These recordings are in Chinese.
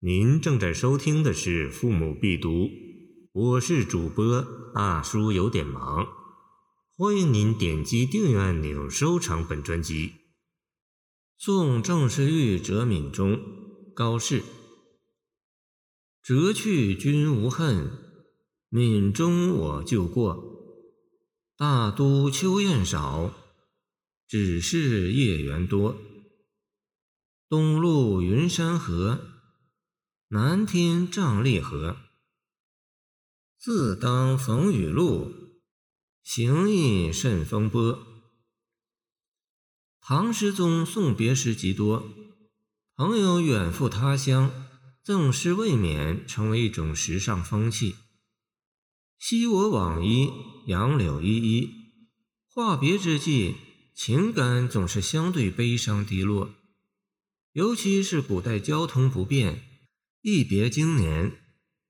您正在收听的是《父母必读》，我是主播大叔，有点忙。欢迎您点击订阅按钮，收藏本专辑。宋郑世玉折闽中，高适。折去君无恨，闽中我旧过。大都秋雁少，只是夜园多。东路云山河。南天瘴裂河，自当逢雨露，行亦甚风波。唐诗中送别诗极多，朋友远赴他乡，赠诗未免成为一种时尚风气。昔我往矣，杨柳依依。话别之际，情感总是相对悲伤低落，尤其是古代交通不便。一别经年，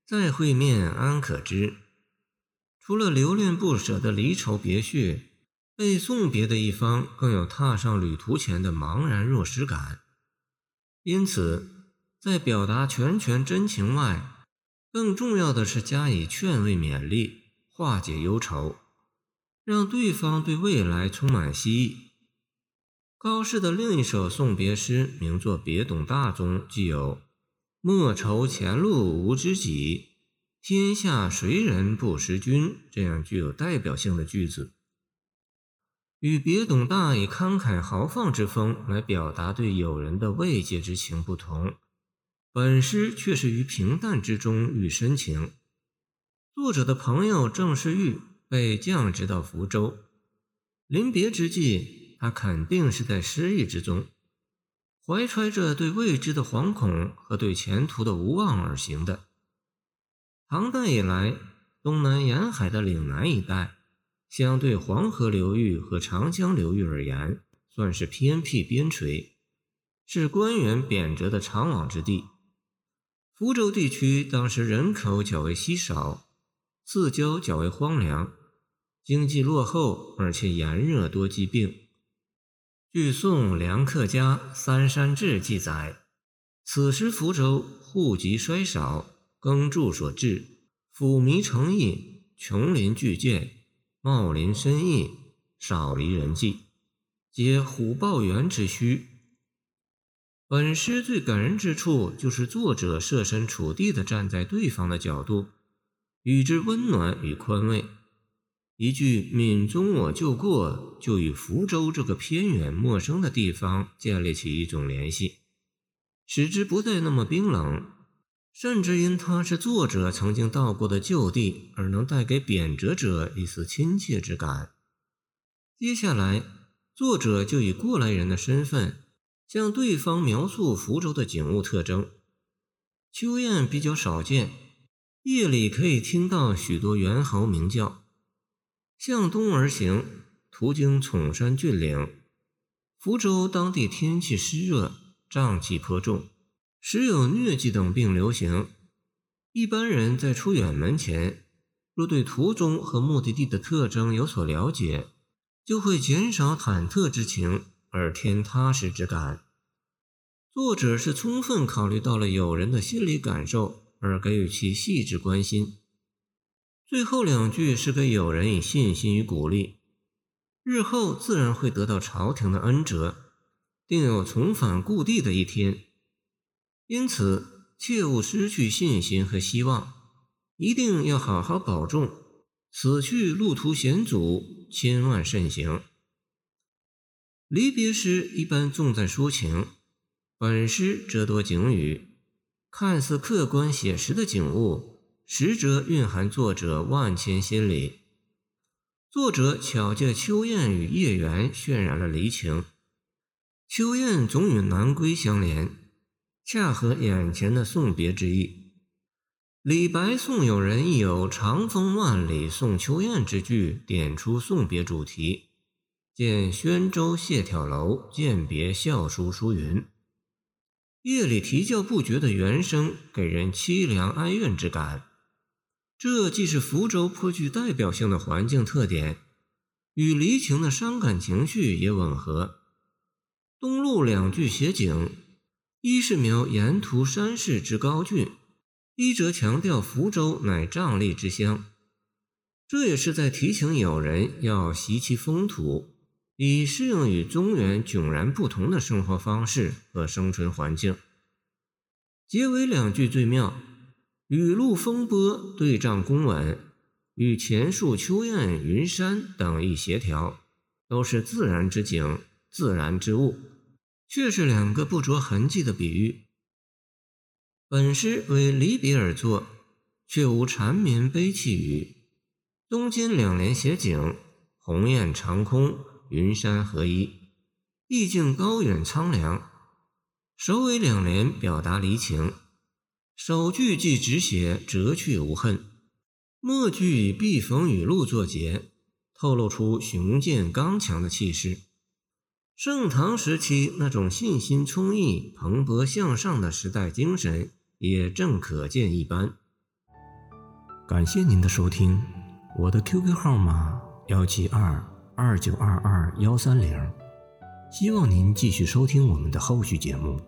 再会面安可知？除了留恋不舍的离愁别绪，被送别的一方更有踏上旅途前的茫然若失感。因此，在表达拳拳真情外，更重要的是加以劝慰勉励，化解忧愁，让对方对未来充满希冀。高适的另一首送别诗，名作《别董大》中，既有。莫愁前路无知己，天下谁人不识君？这样具有代表性的句子，与别董大以慷慨豪放之风来表达对友人的慰藉之情不同，本诗却是于平淡之中寓深情。作者的朋友郑世玉被降职到福州，临别之际，他肯定是在失意之中。怀揣着对未知的惶恐和对前途的无望而行的。唐代以来，东南沿海的岭南一带，相对黄河流域和长江流域而言，算是偏僻边陲，是官员贬谪的常往之地。福州地区当时人口较为稀少，四郊较为荒凉，经济落后，而且炎热多疾病。据宋梁客家《三山志》记载，此时福州户籍衰少，耕助所致，府民成邑，穷林巨涧，茂林深益，少离人迹，皆虎豹猿之需。本诗最感人之处，就是作者设身处地的站在对方的角度，与之温暖与宽慰。一句“闽中我就过”，就与福州这个偏远陌生的地方建立起一种联系，使之不再那么冰冷，甚至因它是作者曾经到过的旧地，而能带给贬谪者一丝亲切之感。接下来，作者就以过来人的身份，向对方描述福州的景物特征：秋雁比较少见，夜里可以听到许多猿猴鸣叫。向东而行，途经崇山峻岭。福州当地天气湿热，瘴气颇重，时有疟疾等病流行。一般人在出远门前，若对途中和目的地的特征有所了解，就会减少忐忑之情，而添踏实之感。作者是充分考虑到了友人的心理感受，而给予其细致关心。最后两句是给友人以信心与鼓励，日后自然会得到朝廷的恩泽，定有重返故地的一天。因此，切勿失去信心和希望，一定要好好保重。此去路途险阻，千万慎行。离别诗一般重在抒情，本诗则多景语，看似客观写实的景物。实则蕴含作者万千心理。作者巧借秋雁与夜缘渲染了离情。秋雁总与南归相连，恰合眼前的送别之意。李白送友人亦有“长风万里送秋雁”之句，点出送别主题。见《宣州谢眺楼饯别校书》书云：“夜里啼叫不绝的猿声，给人凄凉哀怨之感。”这既是福州颇具代表性的环境特点，与离情的伤感情绪也吻合。东路两句写景，一是描沿途山势之高峻，一则强调福州乃瘴疠之乡。这也是在提醒友人要习其风土，以适应与中原迥然不同的生活方式和生存环境。结尾两句最妙，雨露风波对仗工稳，与前树秋雁、云山等一协调，都是自然之景、自然之物，却是两个不着痕迹的比喻。本诗为离别而作，却无缠绵悲泣语。中间两联写景，鸿雁长空，云山合一，意境高远苍凉。首尾两联表达离情，首句既直写折去无恨，末句以避逢雨露作结，透露出雄健刚强的气势。盛唐时期那种信心充溢、蓬勃向上的时代精神，也正可见一斑。感谢您的收听。我的 QQ 号码幺七二二九二二幺三零，希望您继续收听我们的后续节目。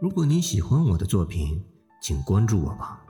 如果您喜欢我的作品，请关注我吧。